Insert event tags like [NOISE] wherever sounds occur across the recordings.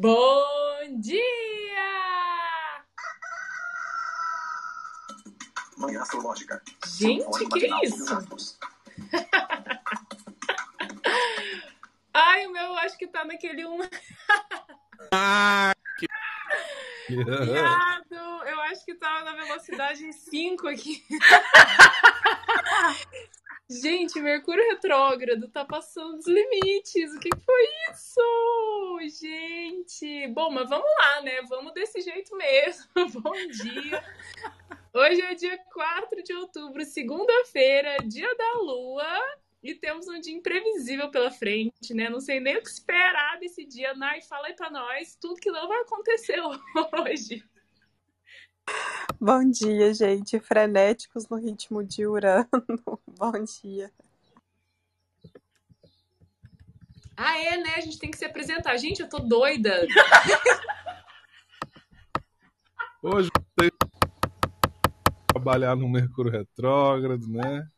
Bom dia! Manhã astrológica. Gente, que matinal isso? [LAUGHS] Ai, o meu acho que tá naquele um. Ah, [LAUGHS] que... Viado, eu acho que tava na velocidade 5 aqui. [LAUGHS] Gente, Mercúrio retrógrado tá passando dos limites. O que que foi isso? Gente. Bom, mas vamos lá, né? Vamos desse jeito mesmo. [LAUGHS] Bom dia. Hoje é dia 4 de outubro, segunda-feira, dia da lua. E temos um dia imprevisível pela frente, né? Não sei nem o que esperar desse dia. Nai, fala aí pra nós tudo que não vai acontecer [LAUGHS] hoje. Bom dia, gente. Frenéticos no ritmo de Urano. [LAUGHS] Bom dia. Ah, é, né? A gente tem que se apresentar. Gente, eu tô doida. Hoje tem que trabalhar no Mercúrio retrógrado, né?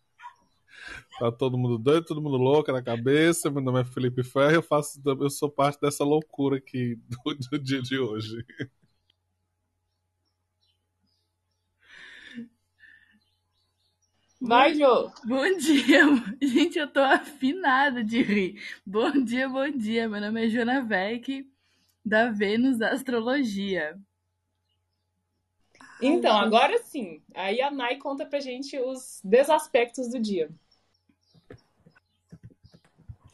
Tá todo mundo doido, todo mundo louco na cabeça. Meu nome é Felipe Ferro, eu faço, eu sou parte dessa loucura aqui do, do dia de hoje. Vai, Jô. [LAUGHS] Bom dia, gente, eu tô afinada de rir. Bom dia, bom dia. Meu nome é Jona Beck, da Vênus da Astrologia. Então, agora sim. Aí a Nai conta pra gente os desaspectos do dia.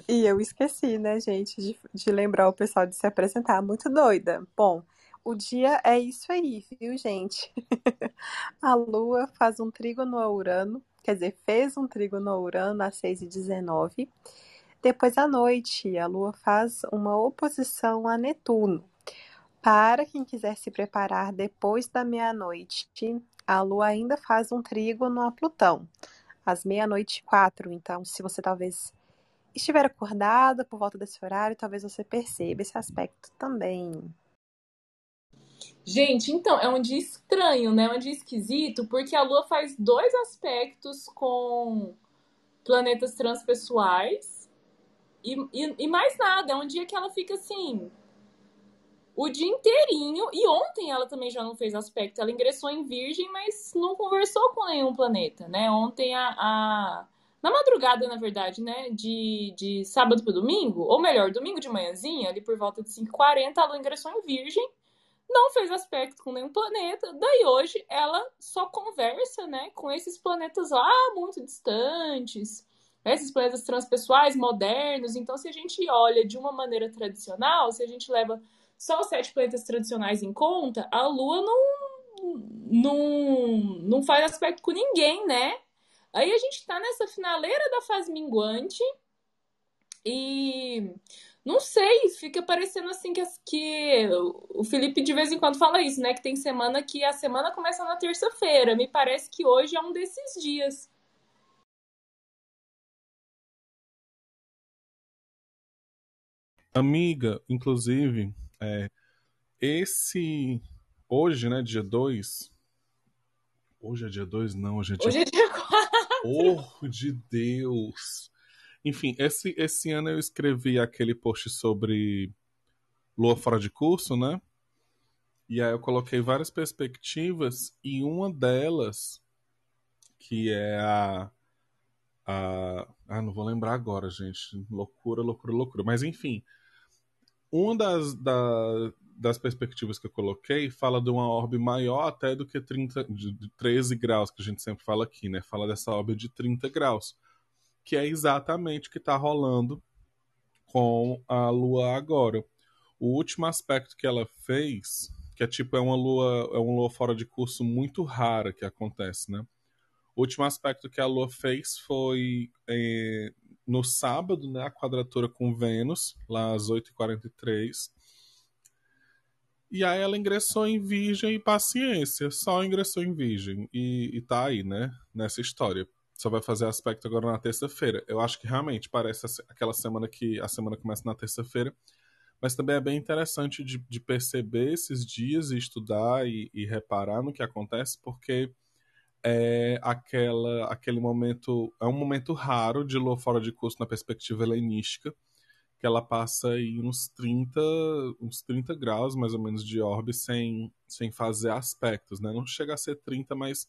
E eu esqueci, né, gente, de, de lembrar o pessoal de se apresentar. Muito doida. Bom, o dia é isso aí, viu, gente? [LAUGHS] A Lua faz um trígono a Urano, quer dizer, fez um trígono a Urano às 6h19. Depois à noite, a Lua faz uma oposição a Netuno. Para quem quiser se preparar depois da meia-noite, a Lua ainda faz um trígono a Plutão, às meia-noite e quatro. Então, se você talvez estiver acordada por volta desse horário, talvez você perceba esse aspecto também. Gente, então, é um dia estranho, né? É um dia esquisito, porque a Lua faz dois aspectos com planetas transpessoais e, e, e mais nada. É um dia que ela fica assim. O dia inteirinho. E ontem ela também já não fez aspecto. Ela ingressou em Virgem, mas não conversou com nenhum planeta, né? Ontem a. a- Na madrugada, na verdade, né? De, de sábado para domingo, ou melhor, domingo de manhãzinha, ali por volta de 5h40, a Lua ingressou em Virgem não fez aspecto com nenhum planeta. Daí hoje ela só conversa, né, com esses planetas lá muito distantes, né, esses planetas transpessoais modernos. Então, se a gente olha de uma maneira tradicional, se a gente leva só os sete planetas tradicionais em conta, a Lua não não, não faz aspecto com ninguém, né? Aí a gente tá nessa finaleira da fase minguante e não sei, fica parecendo assim que, que o Felipe de vez em quando fala isso, né? Que tem semana que a semana começa na terça-feira. Me parece que hoje é um desses dias. Amiga, inclusive, é, esse. Hoje, né, dia 2. Hoje é dia 2? Não, hoje é dia Hoje é dia 4. Oh, de Deus! Enfim, esse, esse ano eu escrevi aquele post sobre Lua fora de curso, né? E aí eu coloquei várias perspectivas e uma delas, que é a. a ah, não vou lembrar agora, gente. Loucura, loucura, loucura. Mas enfim, uma das, da- das perspectivas que eu coloquei fala de uma orbe maior até do que 30, de, de 13 graus, que a gente sempre fala aqui, né? Fala dessa orbe de 30 graus, que é exatamente o que está rolando com a Lua agora. O último aspecto que ela fez, que é tipo é uma lua, é uma lua fora de curso muito rara que acontece, né? O último aspecto que a Lua fez foi eh, no sábado, né, a quadratura com Vênus, lá às 8h43. E aí ela ingressou em Virgem e paciência, só ingressou em Virgem. E, e tá aí, né, nessa história. Só vai fazer aspecto agora na terça-feira. Eu acho que realmente parece aquela semana que a semana começa na terça-feira. Mas também é bem interessante de, de perceber esses dias e estudar e, e reparar no que acontece, porque é aquela, aquele momento, é um momento raro de lua fora de curso na perspectiva helenística, que que ela passa aí uns 30, uns 30 graus mais ou menos de orbe sem, sem fazer aspectos, né? Não chega a ser 30, mas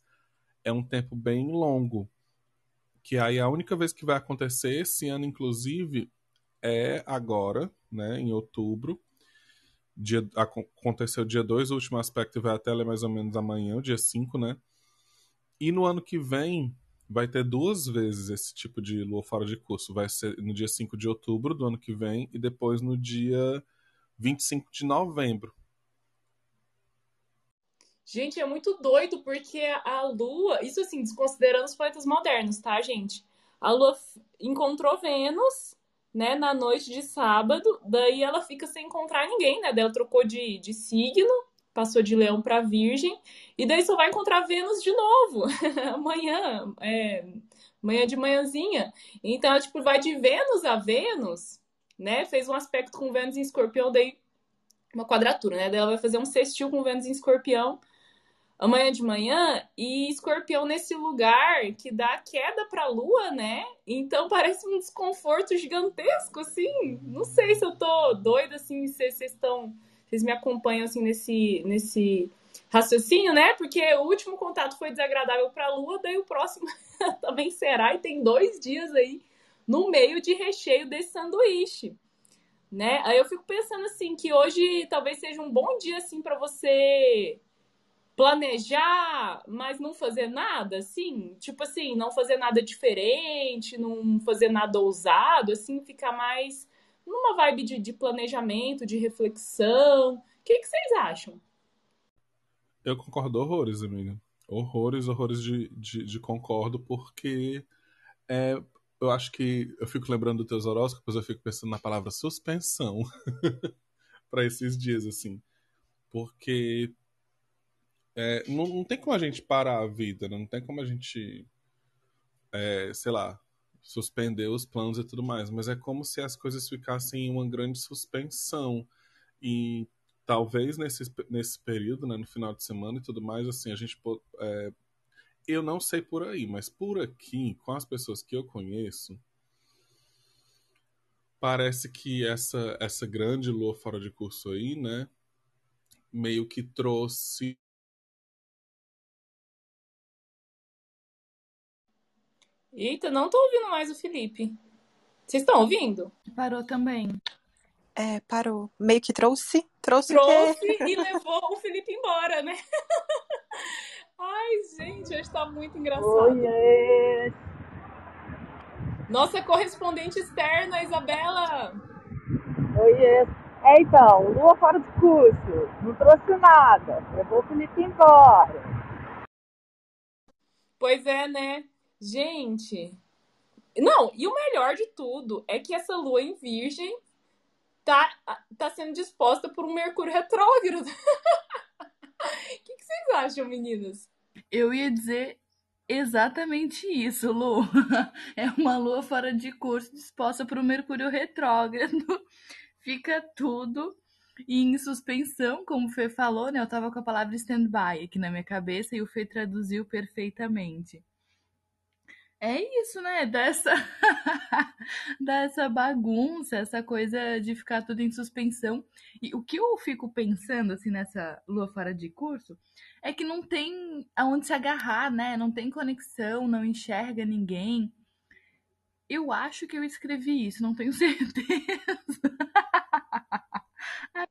é um tempo bem longo. Que aí a única vez que vai acontecer esse ano, inclusive, é agora, né, em outubro. Dia, aconteceu dia 2, o último aspecto vai até mais ou menos amanhã, dia 5, né? E no ano que vem vai ter duas vezes esse tipo de lua fora de curso. Vai ser no dia 5 de outubro do ano que vem e depois no dia 25 de novembro. Gente, é muito doido porque a Lua, isso assim, desconsiderando os planetas modernos, tá, gente? A Lua encontrou Vênus, né, na noite de sábado, daí ela fica sem encontrar ninguém, né? Daí ela trocou de, de signo, passou de leão para virgem, e daí só vai encontrar Vênus de novo [LAUGHS] amanhã, é, amanhã de manhãzinha. Então, ela, tipo, vai de Vênus a Vênus, né? Fez um aspecto com Vênus em escorpião, daí uma quadratura, né? Daí ela vai fazer um sextil com Vênus em escorpião amanhã de manhã e escorpião nesse lugar que dá queda pra lua, né? Então parece um desconforto gigantesco, assim. Não sei se eu tô doida, assim, se vocês estão. Vocês me acompanham assim nesse, nesse raciocínio, né? Porque o último contato foi desagradável pra lua, daí o próximo [LAUGHS] também será, e tem dois dias aí no meio de recheio desse sanduíche. Né? Aí eu fico pensando assim que hoje talvez seja um bom dia assim para você planejar, mas não fazer nada, assim, tipo assim, não fazer nada diferente, não fazer nada ousado, assim, ficar mais numa vibe de, de planejamento, de reflexão. O que, que vocês acham? Eu concordo horrores, amiga. Horrores, horrores de, de, de concordo, porque é, eu acho que eu fico lembrando dos teus horóscopos, eu fico pensando na palavra suspensão [LAUGHS] para esses dias, assim. Porque é, não, não, tem como a gente parar a vida, né? não tem como a gente, é, sei lá, suspender os planos e tudo mais, mas é como se as coisas ficassem em uma grande suspensão. E talvez nesse, nesse período, né, no final de semana e tudo mais, assim, a gente. É, eu não sei por aí, mas por aqui, com as pessoas que eu conheço, parece que essa, essa grande lua fora de curso aí, né, meio que trouxe Eita, não tô ouvindo mais o Felipe. Vocês estão ouvindo? Parou também. É, parou. Meio que trouxe. Trouxe, trouxe e [LAUGHS] levou o Felipe embora, né? [LAUGHS] Ai, gente, hoje tá muito engraçado. Oiê! Nossa correspondente externa, Isabela! Oiê! É, então, lua fora do curso. Não trouxe nada. Levou o Felipe embora. Pois é, né? Gente, não, e o melhor de tudo é que essa lua em Virgem tá, tá sendo disposta por um Mercúrio retrógrado. [LAUGHS] O que, que vocês acham, meninas? Eu ia dizer exatamente isso, Lu. [LAUGHS] É uma lua fora de curso disposta por um Mercúrio retrógrado. [LAUGHS] Fica tudo em suspensão, como o Fê falou, né? Eu tava com a palavra stand-by aqui na minha cabeça e o Fê traduziu perfeitamente. É isso, né? Dessa, [LAUGHS] dessa bagunça, essa coisa de ficar tudo em suspensão. E o que eu fico pensando, assim, nessa lua fora de curso, é que não tem aonde se agarrar, né? Não tem conexão, não enxerga ninguém. Eu acho que eu escrevi isso, não tenho [LAUGHS] certeza.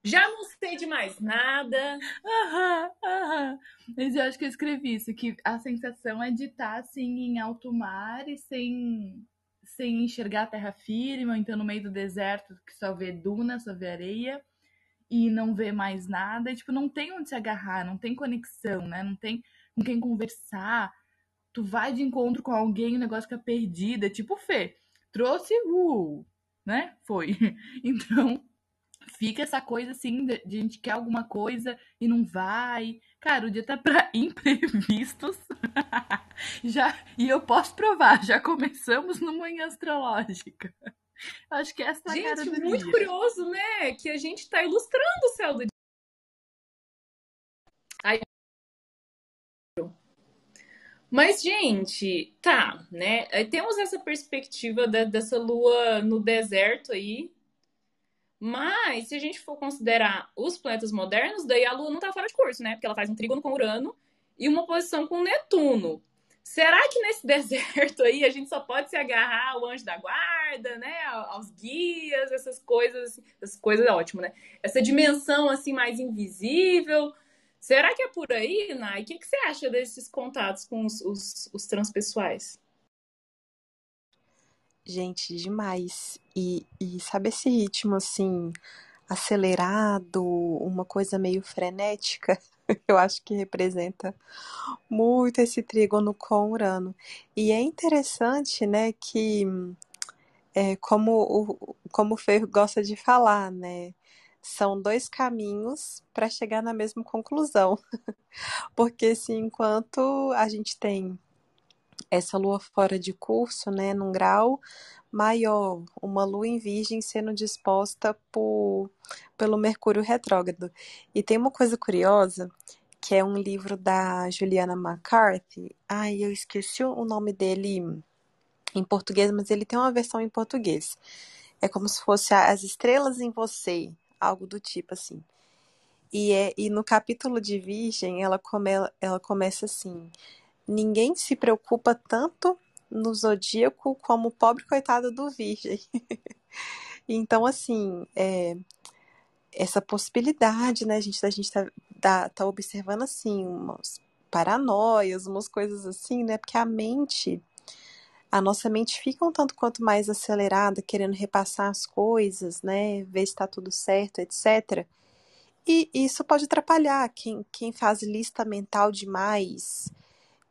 Já não sei de mais nada. Aham, aham. Mas eu acho que eu escrevi isso, que a sensação é de estar assim em alto mar e sem, sem enxergar a terra firme, ou então no meio do deserto que só vê duna, só vê areia e não vê mais nada. E, tipo, não tem onde se agarrar, não tem conexão, né? Não tem com quem conversar. Tu vai de encontro com alguém, o negócio fica perdido. É tipo, Fê, trouxe, uh, né? Foi. [LAUGHS] Então, fica essa coisa assim, de, de a gente quer alguma coisa e não vai. Cara, o dia tá pra [LAUGHS] imprevistos. [LAUGHS] já, e eu posso provar, já começamos no Manhã Astrológica. Acho que essa gente, é a cara do muito dia. curioso, né? Que a gente tá ilustrando o céu do dia. Aí... Mas, gente, tá, né? Temos essa perspectiva da, dessa lua no deserto aí, Mas, se a gente for considerar os planetas modernos, daí a Lua não tá fora de curso, né? Porque ela faz um trígono com Urano e uma posição com Netuno. Será que nesse [LAUGHS] deserto aí a gente só pode se agarrar ao anjo da guarda, né? Aos guias, essas coisas, essas coisas é ótimo, né? Essa dimensão assim mais invisível. Será que é por aí, Nai? O que, que você acha desses contatos com os, os, os transpessoais? Gente, demais. E, e sabe esse ritmo assim, acelerado, uma coisa meio frenética? [LAUGHS] Eu acho que representa muito esse trígono com Urano. E é interessante, né, que é, como o, como o Fer gosta de falar, né, são dois caminhos para chegar na mesma conclusão. [LAUGHS] Porque se assim, enquanto a gente tem essa lua fora de curso, né, num grau maior, uma lua em virgem sendo disposta por, pelo Mercúrio retrógrado. E tem uma coisa curiosa, que é um livro da Juliana McCarthy. Ai, eu esqueci o nome dele em português, mas ele tem uma versão em português. É como se fosse As Estrelas em Você, algo do tipo assim. E, é, e no capítulo de Virgem, ela, come, ela começa assim: Ninguém se preocupa tanto no zodíaco como o pobre coitado do Virgem. [LAUGHS] então, assim, é, essa possibilidade, né, gente, da gente tá, tá, tá observando, assim, umas paranoias, umas coisas assim, né, porque a mente, a nossa mente fica um tanto quanto mais acelerada, querendo repassar as coisas, né, ver se está tudo certo, etc., e isso pode atrapalhar quem, quem faz lista mental demais,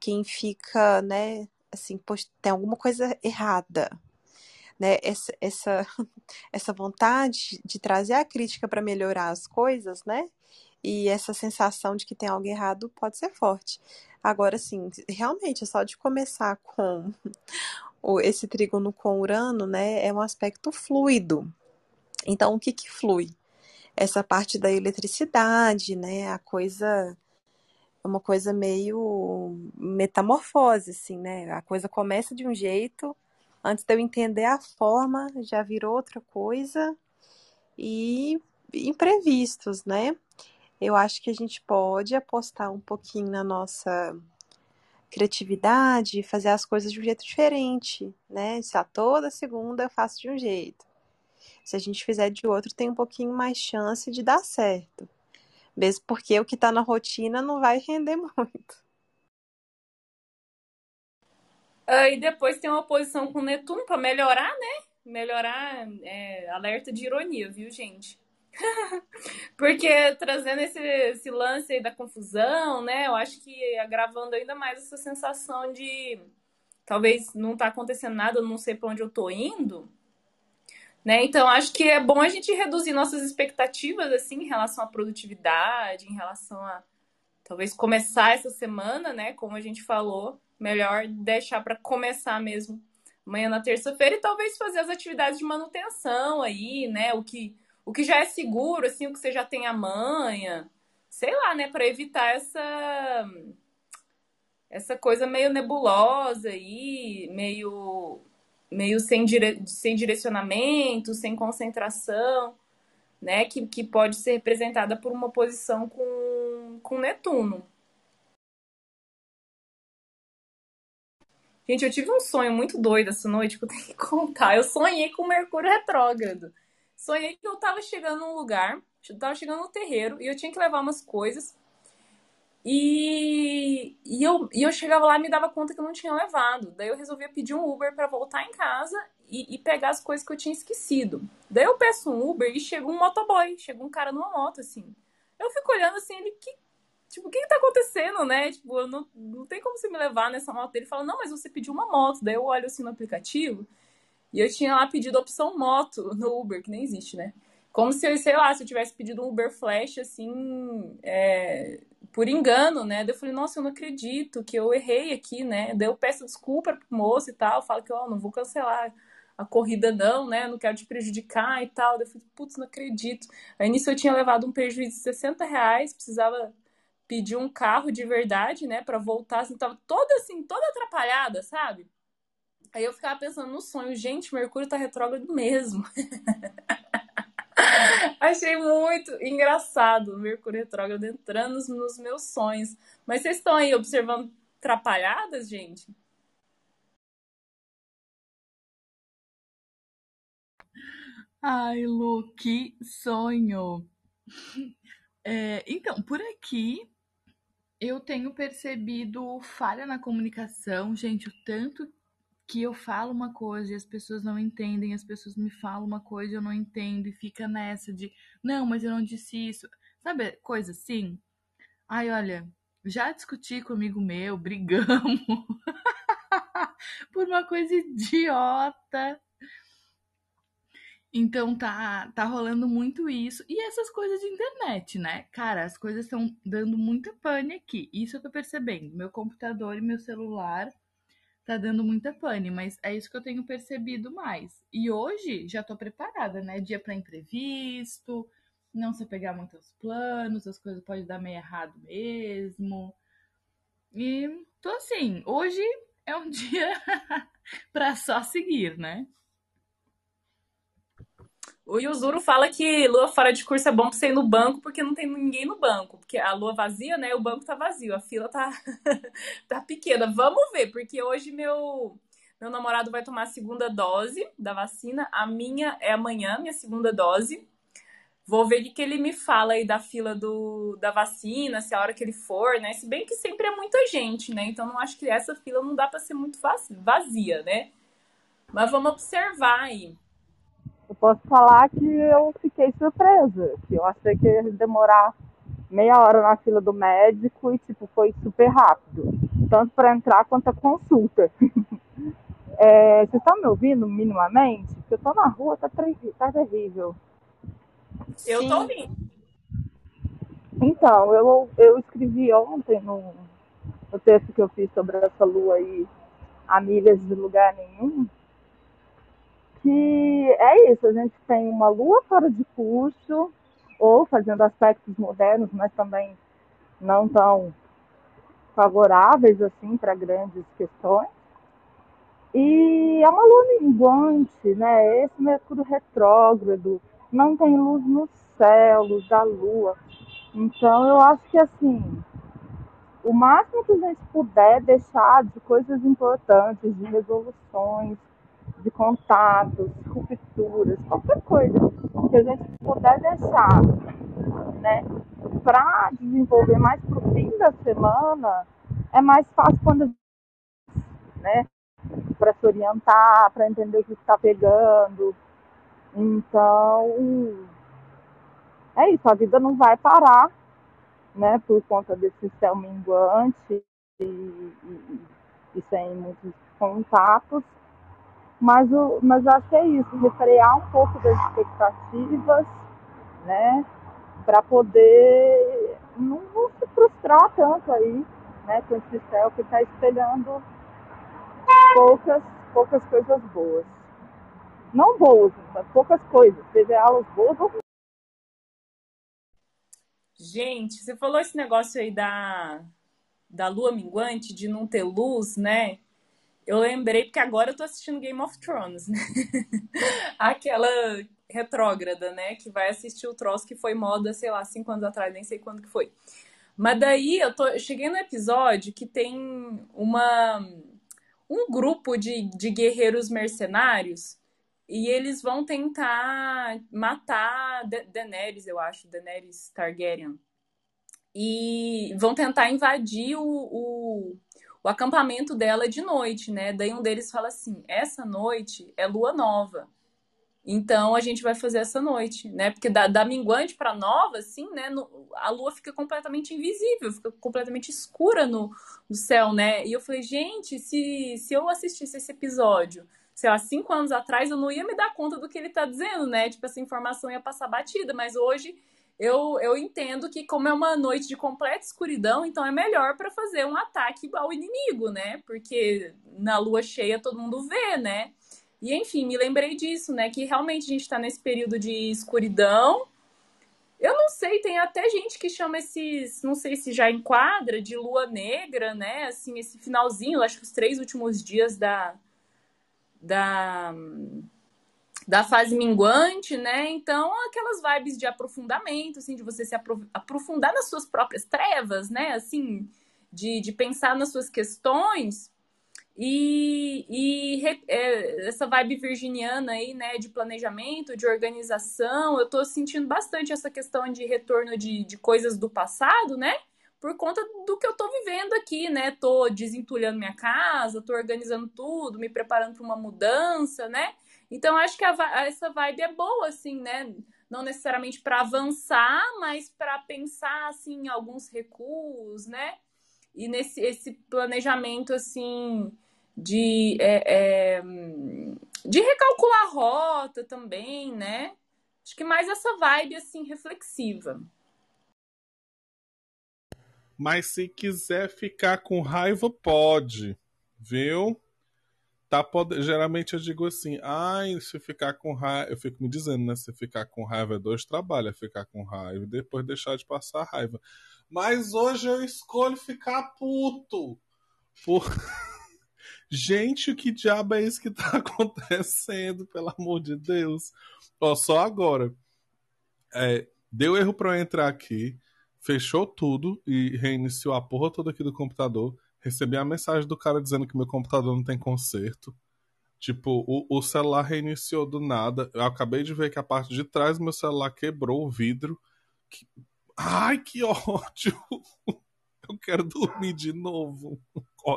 quem fica, né, assim, poxa, tem alguma coisa errada, né? Essa, essa, [LAUGHS] essa vontade de trazer a crítica para melhorar as coisas, né? E essa sensação de que tem algo errado pode ser forte. Agora, sim, realmente, só de começar com [LAUGHS] esse trígono com Urano, né? É um aspecto fluido. Então, o que que flui? Essa parte da eletricidade, né? A coisa uma coisa meio metamorfose, assim, né? A coisa começa de um jeito, antes de eu entender a forma, já virou outra coisa, e imprevistos, né? Eu acho que a gente pode apostar um pouquinho na nossa criatividade, fazer as coisas de um jeito diferente, né? Se a toda segunda eu faço de um jeito. Se a gente fizer de outro, tem um pouquinho mais chance de dar certo. Mesmo porque o que está na rotina não vai render [LAUGHS] muito. Uh, e depois tem uma oposição com Netuno para melhorar, né? Melhorar, é, alerta de ironia, viu, gente? [LAUGHS] Porque trazendo esse, esse lance aí da confusão, né? Eu acho que agravando ainda mais essa sensação de talvez não tá acontecendo nada, eu não sei para onde eu tô indo. Né? Então, acho que é bom a gente reduzir nossas expectativas assim em relação à produtividade, em relação a talvez começar essa semana, né? Como a gente falou, melhor deixar para começar mesmo amanhã na terça-feira e talvez fazer as atividades de manutenção aí, né? O que, o que já é seguro, assim, o que você já tem a manha, sei lá, né? Para evitar essa essa coisa meio nebulosa aí, meio meio sem, dire... sem direcionamento, sem concentração, né? Que, que pode ser representada por uma posição com, com Netuno. Gente, eu tive um sonho muito doido essa noite que eu tenho que [LAUGHS] contar. Eu sonhei com Mercúrio retrógrado. Sonhei que eu tava chegando num lugar, eu tava chegando no terreiro e eu tinha que levar umas coisas. E, e, eu, e eu chegava lá e me dava conta que eu não tinha levado. Daí eu resolvia pedir um Uber para voltar em casa e, e, pegar as coisas que eu tinha esquecido. Daí eu peço um Uber e chega um motoboy, chega um cara numa moto, assim. Eu fico olhando assim, ele, que, tipo, o que, que tá acontecendo, né? Tipo, eu não, não tem como você me levar nessa moto. Ele fala, não, mas você pediu uma moto. Daí eu olho assim no aplicativo e eu tinha lá pedido a opção moto no Uber, que nem existe, né? Como se eu, sei lá, se eu tivesse pedido um Uber Flash, assim, é, por engano, né? Daí eu falei, nossa, eu não acredito que eu errei aqui, né? Daí eu peço desculpa pro moço e tal, falo que, ó, oh, não vou cancelar a corrida não, né? Não quero te prejudicar e tal. Daí eu falei, putz, não acredito. Aí nisso eu tinha levado um prejuízo de 60 reais, precisava pedir um carro de verdade, né? Pra voltar, assim, tava toda assim, toda atrapalhada, sabe? Aí eu ficava pensando no sonho, gente, Mercúrio tá retrógrado mesmo. [LAUGHS] Achei muito engraçado o Mercúrio retrógrado entrando nos meus sonhos. Mas vocês estão aí observando atrapalhadas, gente? Ai, Lu, que sonho! É, então, por aqui eu tenho percebido falha na comunicação, gente, o tanto que eu falo uma coisa e as pessoas não entendem, as pessoas me falam uma coisa e eu não entendo e fica nessa de, não, mas eu não disse isso. Sabe, coisa assim? Ai, olha, já discuti com um amigo meu, [LAUGHS] brigamos [LAUGHS] por uma coisa idiota. Então tá, tá rolando muito isso. E essas coisas de internet, né? Cara, as coisas estão dando muita pane aqui. Isso eu tô percebendo. Meu computador e meu celular tá dando muita pane, mas é isso que eu tenho percebido mais. E hoje já tô preparada, né? Dia para imprevisto, não se pegar muitos planos, as coisas podem dar meio errado mesmo. E tô assim, hoje é um [LAUGHS] dia para só seguir, né? O Yuzuru fala que lua fora de curso é bom pra você ir no banco porque não tem ninguém no banco. Porque a lua vazia, né? O banco tá vazio, a fila tá, [LAUGHS] tá pequena. Vamos ver, porque hoje meu, meu namorado vai tomar a segunda dose da vacina. A minha é amanhã, minha segunda dose. Vou ver o que ele me fala aí da fila do, da vacina, se a hora que ele for, né? Se bem que sempre é muita gente, né? Então não acho que essa fila não dá para ser muito vazia, né? Mas vamos observar aí. Eu posso falar que eu fiquei surpresa, que eu achei que ia demorar meia hora na fila do médico e tipo foi super rápido, tanto para entrar quanto a consulta. [LAUGHS] é, vocês estão me ouvindo minimamente? Porque eu tô na rua, tá, tá terrível. Eu Sim. tô ouvindo. Então, eu, eu escrevi ontem no, no texto que eu fiz sobre essa lua aí, a milhas de lugar nenhum, que é isso, a gente tem uma lua fora de curso, ou fazendo aspectos modernos, mas também não tão favoráveis assim para grandes questões. E é uma lua minguante, né? Esse Mercúrio retrógrado, não tem luz no céu, luz da lua. Então eu acho que assim, o máximo que a gente puder deixar de coisas importantes, de resoluções, de contatos, rupturas, qualquer coisa que a gente puder deixar, né, para desenvolver mais para o fim da semana, é mais fácil quando a gente, né, para se orientar, para entender o que está pegando. Então, é isso, a vida não vai parar, né, por conta desse céu minguante e, e, e sem muitos contatos. Mas, o, mas acho que é isso, refrear um pouco das expectativas, né? Para poder não, não, se frustrar tanto aí, né? Com esse céu que está espelhando poucas, poucas coisas boas. Não boas, mas poucas coisas, seja elas boas ou Gente, você falou esse negócio aí da, da lua minguante, de não ter luz, né? Eu lembrei porque agora eu tô assistindo Game of Thrones, né? [LAUGHS] Aquela retrógrada, né? Que vai assistir o troço que foi moda, sei lá, cinco anos atrás, nem sei quando que foi. Mas daí eu, tô, eu cheguei no episódio que tem uma um grupo de, de guerreiros mercenários e eles vão tentar matar da Daenerys, eu acho, Daenerys Targaryen. E vão tentar invadir o, o o acampamento dela é de noite, né? Daí um deles fala assim: essa noite é lua nova. Então a gente vai fazer essa noite, né? Porque da, da minguante para nova, assim, né? No, a lua fica completamente invisível, fica completamente escura no, no céu, né? E eu falei, gente, se, se eu assistisse esse episódio, sei lá, cinco anos atrás, eu não ia me dar conta do que ele tá dizendo, né? Tipo, essa informação ia passar batida, mas hoje eu, eu entendo que, como é uma noite de completa escuridão, então é melhor para fazer um ataque ao inimigo, né? Porque na lua cheia todo mundo vê, né? E enfim, me lembrei disso, né? Que realmente a gente está nesse período de escuridão. Eu não sei, tem até gente que chama esses, não sei se já enquadra, de lua negra, né? Assim, esse finalzinho, acho que os três últimos dias da. da da fase minguante, né? Então, aquelas vibes de aprofundamento, assim, de você se aprofundar nas suas próprias trevas, né? Assim, de, de pensar nas suas questões. E, e é, essa vibe virginiana aí, né, de planejamento, de organização, eu tô sentindo bastante essa questão de retorno de, de coisas do passado, né? Por conta do que eu tô vivendo aqui, né? Tô desentulhando minha casa, tô organizando tudo, me preparando para uma mudança, né? Então, acho que a, essa vibe é boa, assim, né? Não necessariamente para avançar, mas para pensar, assim, em alguns recuos, né? E nesse esse planejamento, assim, de, é, é, de recalcular a rota também, né? Acho que mais essa vibe, assim, reflexiva. Mas se quiser ficar com raiva, pode, viu? Tá pod... geralmente eu digo assim, ai, se ficar com raiva, eu fico me dizendo, né, se ficar com raiva é dois trabalhos, é ficar com raiva e depois deixar de passar raiva. Mas hoje eu escolho ficar puto. Por... [LAUGHS] Gente, que diabo é isso que tá [LAUGHS] acontecendo, pelo amor de Deus? Ó, só agora. É, deu erro para eu entrar aqui, fechou tudo e reiniciou a porra toda aqui do computador recebi a mensagem do cara dizendo que meu computador não tem conserto. Tipo, o, o celular reiniciou do nada. Eu acabei de ver que a parte de trás do meu celular quebrou o vidro. Que... Ai, que [LAUGHS] ódio! [LAUGHS] Eu quero dormir de novo.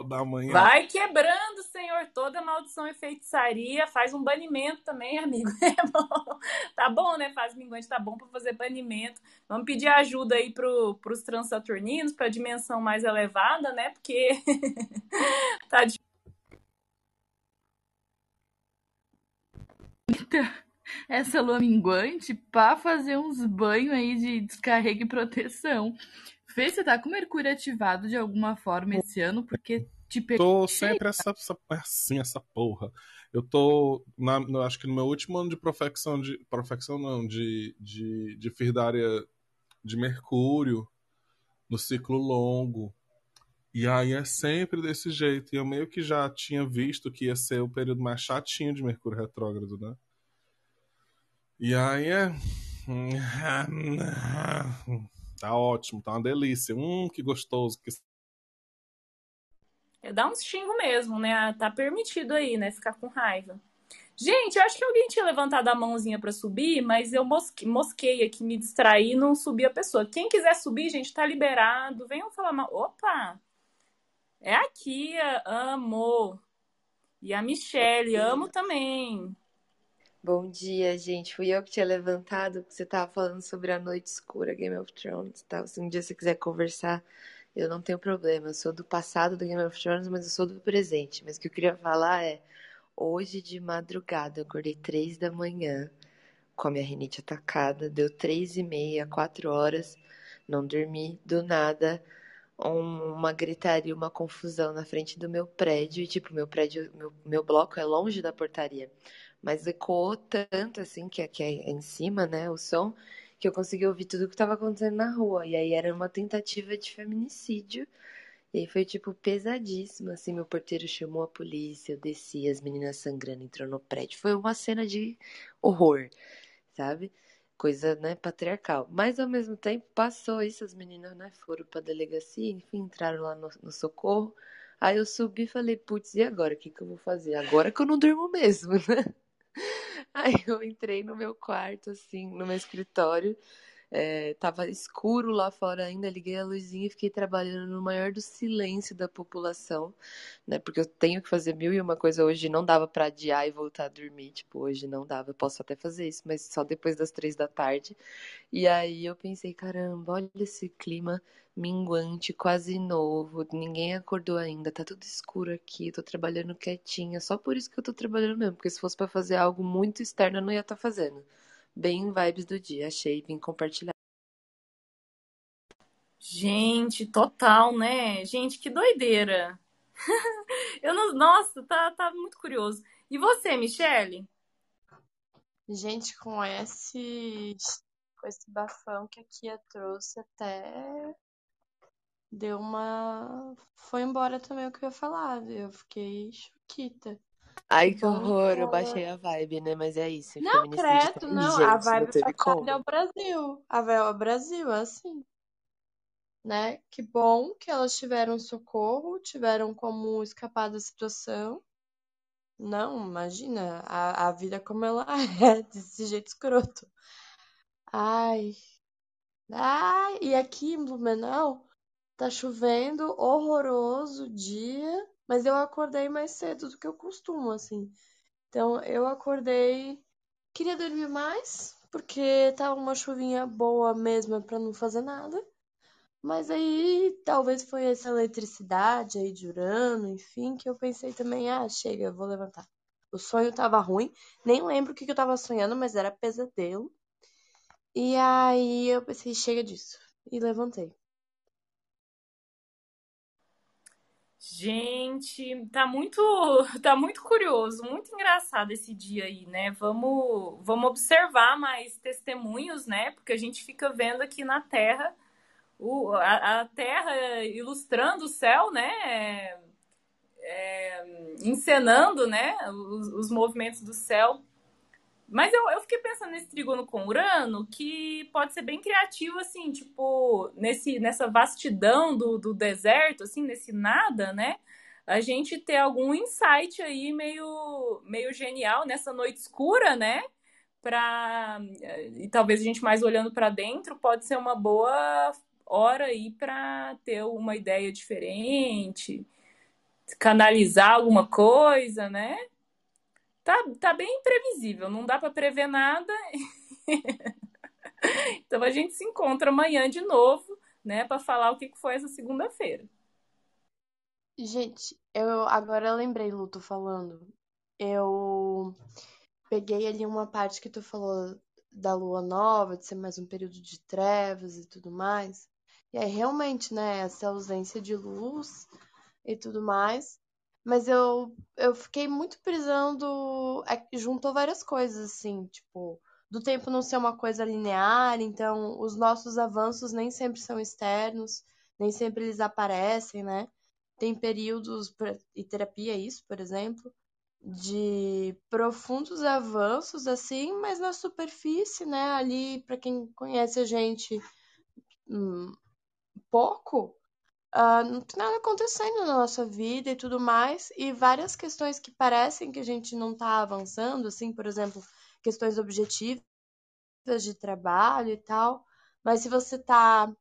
da manhã. Vai quebrando, Senhor, toda maldição e feitiçaria. Faz um banimento também, amigo. [LAUGHS] É bom. Tá bom, né? Faz minguante, tá bom para fazer banimento. Vamos pedir ajuda aí pro, pros transaturninos, pra dimensão mais elevada, né? Porque [LAUGHS] tá de... essa lua minguante para fazer uns banhos aí de descarrega e proteção. Fê, você tá com Mercúrio ativado de alguma forma esse ano? Porque te pegou. Tô sempre essa, essa, assim, essa porra. Eu tô, na, no, acho que no meu último ano de profecção, de profecção não, de, de, de firdária de Mercúrio, no ciclo longo. E aí é sempre desse jeito. E eu meio que já tinha visto que ia ser o período mais chatinho de Mercúrio retrógrado, né? E aí é. Tá ótimo, tá uma delícia. Hum, que gostoso. Que... É, dá uns xingo mesmo, né? Tá permitido aí, né? Ficar com raiva. Gente, eu acho que alguém tinha levantado a mãozinha para subir, mas eu mosque... mosquei aqui, me distraí não subi a pessoa. Quem quiser subir, gente, tá liberado. Venham falar mal. Opa! É aqui, amo. E a Michelle, amo também. Bom dia, gente. Fui eu que tinha levantado, porque você estava falando sobre a noite escura, Game of Thrones. Tá? Se um dia você quiser conversar, eu não tenho problema. Eu sou do passado do Game of Thrones, mas eu sou do presente. Mas o que eu queria falar é: hoje de madrugada, eu acordei três da manhã com a minha rinite atacada. Deu três e meia, quatro horas. Não dormi do nada. Um, uma gritaria, uma confusão na frente do meu prédio. E, tipo, meu prédio, meu, meu bloco é longe da portaria mas ecoou tanto assim, que, que é em cima, né, o som, que eu consegui ouvir tudo o que estava acontecendo na rua. E aí era uma tentativa de feminicídio. E aí foi, tipo, pesadíssimo, assim, meu porteiro chamou a polícia, eu desci, as meninas sangrando, entrou no prédio. Foi uma cena de horror, sabe? Coisa, né, patriarcal. Mas, ao mesmo tempo, passou isso, as meninas, né, foram pra delegacia, enfim, entraram lá no, no socorro. Aí eu subi e falei, putz, e agora? O que que eu vou fazer? Agora que eu não durmo mesmo, [LAUGHS] né? Aí eu entrei no meu quarto, assim, no meu escritório. É, tava escuro lá fora ainda, liguei a luzinha e fiquei trabalhando no maior do silêncio da população, né? Porque eu tenho que fazer mil e uma coisa hoje, não dava para adiar e voltar a dormir, tipo, hoje não dava, eu posso até fazer isso, mas só depois das três da tarde. E aí eu pensei, caramba, olha esse clima minguante, quase novo, ninguém acordou ainda, tá tudo escuro aqui, tô trabalhando quietinha, só por isso que eu tô trabalhando mesmo, porque se fosse para fazer algo muito externo eu não ia estar tá fazendo bem vibes do dia. Achei, vim compartilhar. Gente, total, né? Gente, que doideira. [LAUGHS] Eu não, nossa, tá, tá muito curioso. E você, Michele? Gente, com esse com esse bafão que a Kia trouxe até deu uma foi embora também o que eu ia falar, eu fiquei choquita. Ai, que horror, eu horror. baixei a vibe, né? Mas é isso, é Não, credo, não. Gente, a não vibe passada é o Brasil. A vibe é o Brasil, é assim. Né? Que bom que elas tiveram socorro, tiveram como escapar da situação. Não, imagina a, a vida como ela [LAUGHS] é, desse jeito escroto. Ai, ai, e aqui em Blumenau tá chovendo, horroroso o dia, mas eu acordei mais cedo do que eu costumo, assim. Então eu acordei, queria dormir mais, porque tava uma chuvinha boa mesmo pra não fazer nada. Mas aí talvez foi essa eletricidade aí de Urano, enfim, que eu pensei também, ah, chega, vou levantar. O sonho tava ruim, nem lembro o que que eu tava sonhando, mas era pesadelo. E aí eu pensei, chega disso. E levantei. Gente, tá muito, [LAUGHS] tá muito curioso, muito engraçado esse dia aí, né? Vamos, vamos observar mais testemunhos, né? Porque a gente fica vendo aqui na Terra o, a, a Terra ilustrando o céu, né? É, é, encenando, né? Os, os movimentos do céu. Mas eu, eu fiquei pensando nesse trígono com Urano, que pode ser bem criativo, assim, tipo, nesse, nessa vastidão do, do deserto, assim, nesse nada, né? A gente ter algum insight aí meio, meio genial nessa noite escura, né? Pra, e talvez a gente mais olhando para dentro, pode ser uma boa hora aí para ter uma ideia diferente, canalizar alguma coisa, né? Tá, tá bem imprevisível, não dá para prever nada. [LAUGHS] então a gente se encontra amanhã de novo, né, para falar o que foi essa segunda-feira. Gente, eu agora eu lembrei, Luto, falando. Eu peguei ali uma parte que tu falou da lua nova, de ser mais um período de trevas e tudo mais. E aí, realmente, né, essa ausência de luz e tudo mais. Mas eu, eu fiquei muito prisando. é juntou várias coisas, assim, tipo, do tempo não ser uma coisa linear, então os nossos avanços nem sempre são externos, nem sempre eles aparecem, né? Tem períodos, e terapia é isso, por exemplo, de profundos avanços, assim, mas na superfície, né? Ali, pra quem conhece a gente hum, pouco, ah, não tem nada acontecendo na nossa vida e tudo mais, e várias questões que parecem que a gente não tá avançando, assim, por exemplo, questões objetivas de trabalho e tal, mas se você tá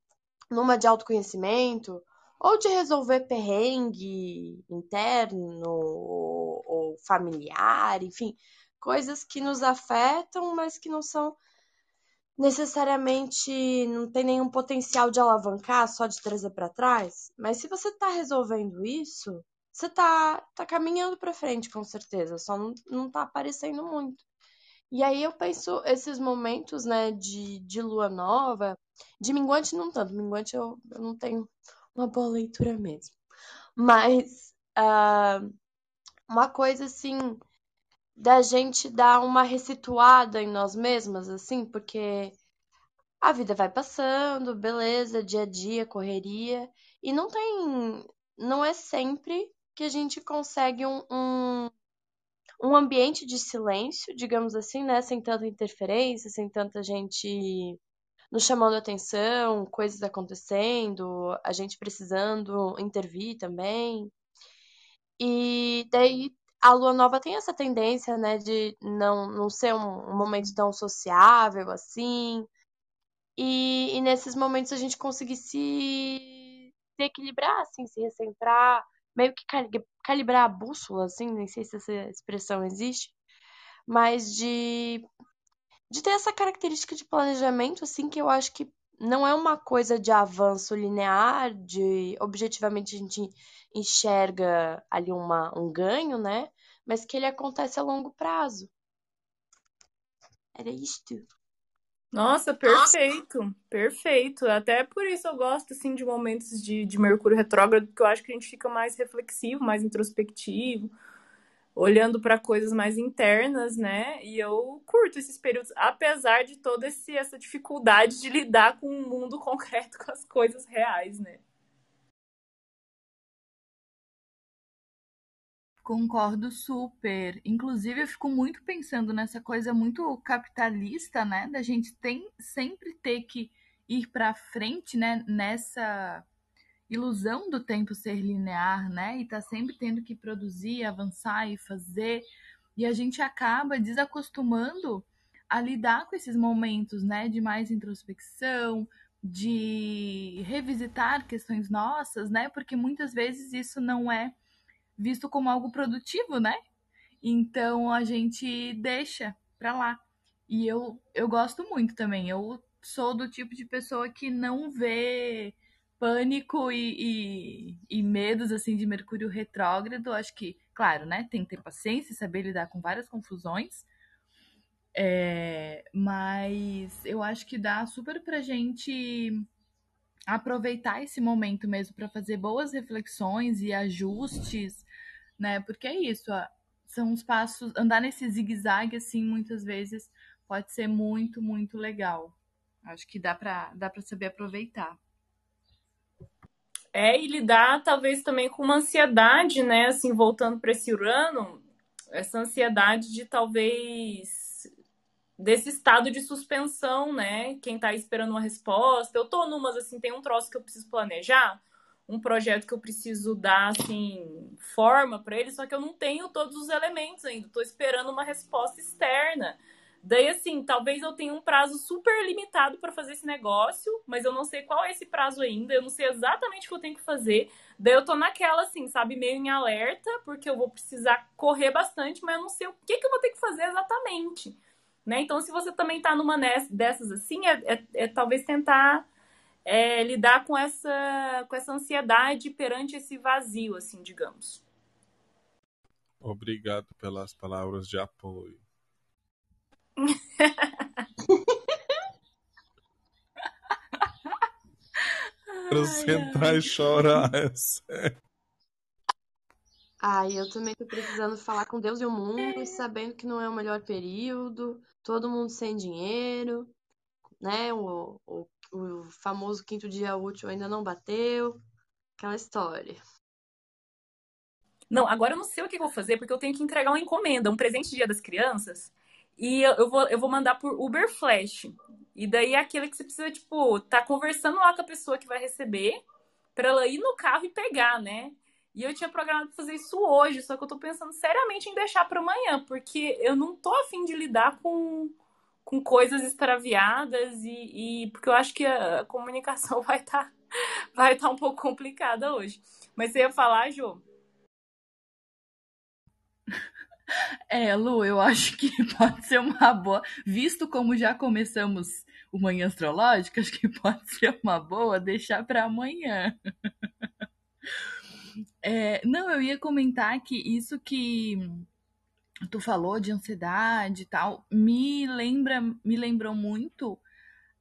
numa de autoconhecimento, ou de resolver perrengue interno ou familiar, enfim, coisas que nos afetam, mas que não são necessariamente não tem nenhum potencial de alavancar, só de trazer para trás. Mas se você tá resolvendo isso, você tá, tá caminhando para frente, com certeza, só não, não tá aparecendo muito. E aí eu penso esses momentos, né, de, de lua nova, de minguante não tanto, minguante eu, eu não tenho uma boa leitura mesmo. Mas ah, uma coisa assim da gente dar uma ressituada em nós mesmas, assim, porque a vida vai passando, beleza, dia a dia, correria, e não tem, não é sempre que a gente consegue um, um, um ambiente de silêncio, digamos assim, né, sem tanta interferência, sem tanta gente nos chamando atenção, coisas acontecendo, a gente precisando intervir também. E daí a lua nova tem essa tendência, né, de não, não ser um, um momento tão sociável assim. E, e nesses momentos a gente conseguir se, se equilibrar, assim, se recentrar, meio que cali- calibrar a bússola, assim, nem sei se essa expressão existe, mas de, de ter essa característica de planejamento, assim, que eu acho que não é uma coisa de avanço linear, de objetivamente a gente enxerga ali uma, um ganho, né? Mas que ele acontece a longo prazo. Era isto. Nossa, perfeito, perfeito. Até por isso eu gosto assim de momentos de, de Mercúrio retrógrado, porque eu acho que a gente fica mais reflexivo, mais introspectivo, olhando para coisas mais internas, né? E eu curto esses períodos, apesar de toda esse, essa dificuldade de lidar com o mundo [LAUGHS] concreto, com as coisas reais, né? Concordo super. Inclusive, eu fico muito pensando nessa coisa muito capitalista, né? Da gente tem, sempre ter que ir para frente, né? Nessa ilusão do tempo ser linear, né? E tá sempre tendo que produzir, avançar e fazer. E a gente acaba desacostumando a lidar com esses momentos, né? De mais introspecção, de revisitar questões nossas, né? Porque muitas vezes isso não é visto como algo produtivo, né? Então a gente deixa pra lá. E eu, eu gosto muito também. Eu sou do tipo de pessoa que não vê pânico e, e, e, medos assim de Mercúrio retrógrado. Acho que, claro, né? Tem que ter paciência saber lidar com várias confusões. É, mas eu acho que dá super pra gente aproveitar esse momento mesmo para fazer boas reflexões e ajustes, né? Porque é isso, ó, são os passos, andar nesse zigue-zague assim, muitas vezes pode ser muito, muito legal. Acho que dá para dá para saber aproveitar. É, e lidar talvez também com uma ansiedade, né? Assim, voltando para esse Urano, essa ansiedade de talvez desse estado de suspensão, né? Quem tá esperando uma resposta. Eu tô numas, assim, tem um troço que eu preciso planejar, um projeto que eu preciso dar, assim, forma para ele, só que eu não tenho todos os elementos ainda. Tô esperando uma resposta externa. Daí, assim, talvez eu tenha um prazo super limitado para fazer esse negócio, mas eu não sei qual é esse prazo ainda, eu não sei exatamente o que eu tenho que fazer. Daí eu tô naquela, assim, sabe, meio em alerta, porque eu vou precisar correr bastante, mas eu não sei o que, que eu vou ter que fazer exatamente. Né? Então, se você também tá numa dessas assim, é, é, é talvez tentar é, lidar com essa, com essa ansiedade perante esse vazio, assim, digamos. Obrigado pelas palavras de apoio. [LAUGHS] Quero sentar e chorar, é sério. Ai, eu também tô precisando falar com Deus e o mundo, e sabendo que não é o melhor período, todo mundo sem dinheiro, né? O, o, o famoso quinto dia útil ainda não bateu, aquela história. Não, agora eu não sei o que eu vou fazer, porque eu tenho que entregar uma encomenda, um presente de Dia das Crianças. E eu vou, eu vou mandar por Uber Flash. E daí é aquele que você precisa, tipo, tá conversando lá com a pessoa que vai receber, pra ela ir no carro e pegar, né? E eu tinha programado fazer isso hoje, só que eu tô pensando seriamente em deixar para amanhã, porque eu não tô afim de lidar com, com coisas extraviadas e, e porque eu acho que a comunicação [LAUGHS] vai estar tá, vai tá um pouco complicada hoje. Mas você ia falar, Jô? É, Lu, eu acho que [LAUGHS] pode ser uma boa. Visto como já começamos o Manhã Astrológica, acho que pode [LAUGHS] ser uma boa deixar para amanhã. É, não, eu ia comentar que isso que tu falou de ansiedade e tal, me lembra, me lembrou muito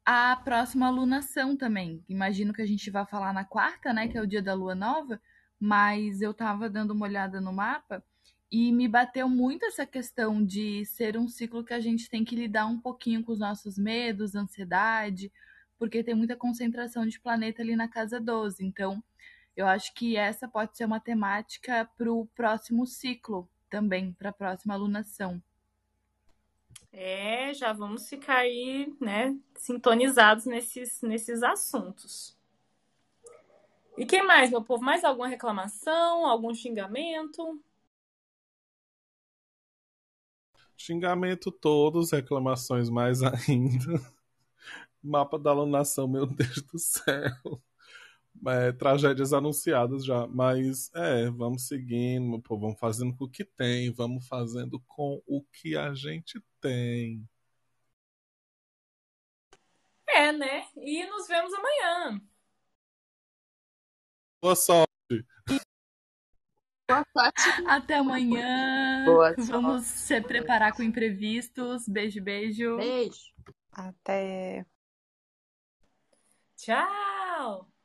a próxima alunação também. Imagino que a gente vai falar na quarta, né, que é o dia da lua nova, mas eu tava dando uma olhada no mapa e me bateu muito essa questão de ser um ciclo que a gente tem que lidar um pouquinho com os nossos medos, ansiedade, porque tem muita concentração de planeta ali na casa 12. Então, eu acho que essa pode ser uma temática para o próximo ciclo também, para a próxima alunação. É, já vamos ficar aí, né, sintonizados nesses, nesses assuntos. E quem mais, meu povo? Mais alguma reclamação, algum xingamento? Xingamento todos, reclamações mais ainda. [LAUGHS] Mapa da alunação, meu Deus do céu. É, tragédias anunciadas já, mas é, vamos seguindo, pô, vamos fazendo com o que tem, vamos fazendo com o que a gente tem. É, né? E nos vemos amanhã. Boa sorte. Boa sorte. Até amanhã. Boa Vamos se preparar com imprevistos. Beijo, beijo. Beijo. Até. Tchau.